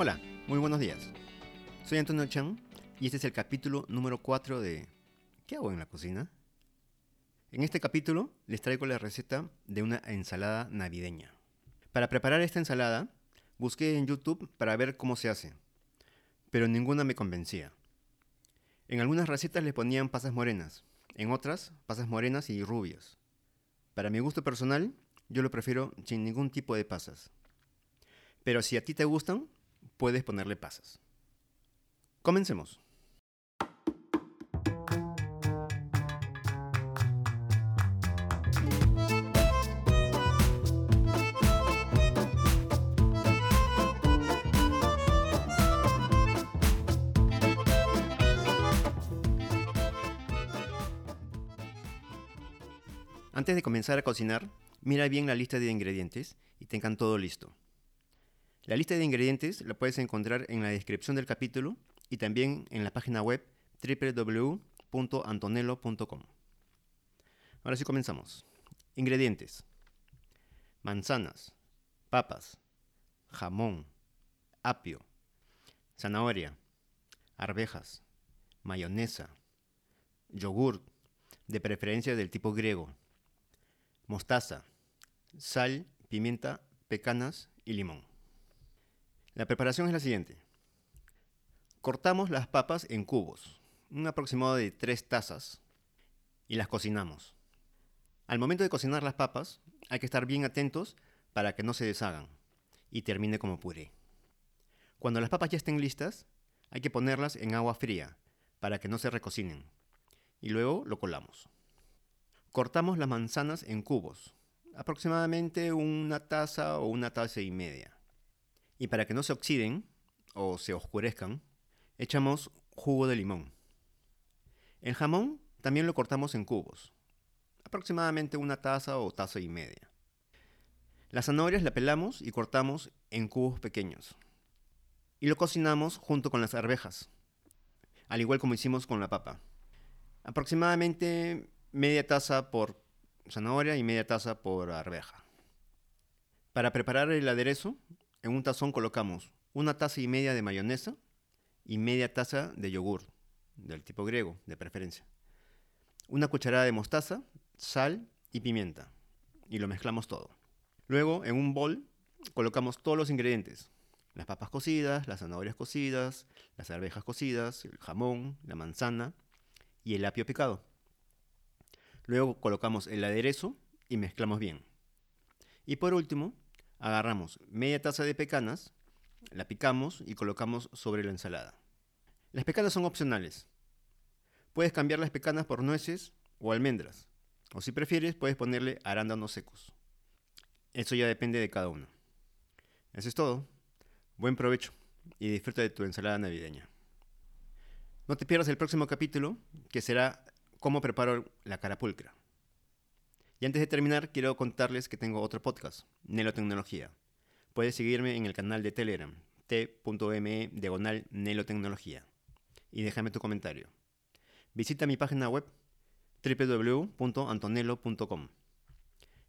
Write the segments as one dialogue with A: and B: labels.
A: Hola, muy buenos días. Soy Antonio Chan y este es el capítulo número 4 de ¿Qué hago en la cocina? En este capítulo les traigo la receta de una ensalada navideña. Para preparar esta ensalada, busqué en YouTube para ver cómo se hace, pero ninguna me convencía. En algunas recetas le ponían pasas morenas, en otras pasas morenas y rubias. Para mi gusto personal, yo lo prefiero sin ningún tipo de pasas. Pero si a ti te gustan, puedes ponerle pasas. Comencemos. Antes de comenzar a cocinar, mira bien la lista de ingredientes y tengan todo listo. La lista de ingredientes la puedes encontrar en la descripción del capítulo y también en la página web www.antonello.com. Ahora sí comenzamos. Ingredientes. Manzanas, papas, jamón, apio, zanahoria, arvejas, mayonesa, yogur, de preferencia del tipo griego, mostaza, sal, pimienta, pecanas y limón. La preparación es la siguiente. Cortamos las papas en cubos, un aproximado de 3 tazas, y las cocinamos. Al momento de cocinar las papas, hay que estar bien atentos para que no se deshagan y termine como puré. Cuando las papas ya estén listas, hay que ponerlas en agua fría para que no se recocinen y luego lo colamos. Cortamos las manzanas en cubos, aproximadamente una taza o una taza y media. Y para que no se oxiden o se oscurezcan, echamos jugo de limón. El jamón también lo cortamos en cubos, aproximadamente una taza o taza y media. Las zanahorias la pelamos y cortamos en cubos pequeños. Y lo cocinamos junto con las arvejas, al igual como hicimos con la papa. Aproximadamente media taza por zanahoria y media taza por arveja. Para preparar el aderezo, en un tazón colocamos una taza y media de mayonesa y media taza de yogur, del tipo griego, de preferencia. Una cucharada de mostaza, sal y pimienta. Y lo mezclamos todo. Luego, en un bol, colocamos todos los ingredientes. Las papas cocidas, las zanahorias cocidas, las arvejas cocidas, el jamón, la manzana y el apio picado. Luego colocamos el aderezo y mezclamos bien. Y por último, agarramos media taza de pecanas, la picamos y colocamos sobre la ensalada. Las pecanas son opcionales. Puedes cambiar las pecanas por nueces o almendras. O si prefieres, puedes ponerle arándanos secos. Eso ya depende de cada uno. Eso es todo. Buen provecho y disfruta de tu ensalada navideña. No te pierdas el próximo capítulo, que será cómo preparo la carapulcra. Y antes de terminar, quiero contarles que tengo otro podcast, Nelotecnología. Puedes seguirme en el canal de Telegram, t.me diagonal Nelotecnología. Y déjame tu comentario. Visita mi página web www.antonello.com.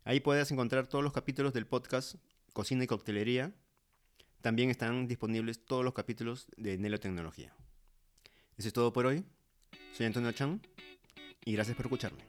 A: Ahí puedes encontrar todos los capítulos del podcast Cocina y Coctelería. También están disponibles todos los capítulos de Nelotecnología. Eso es todo por hoy. Soy Antonio Chan y gracias por escucharme.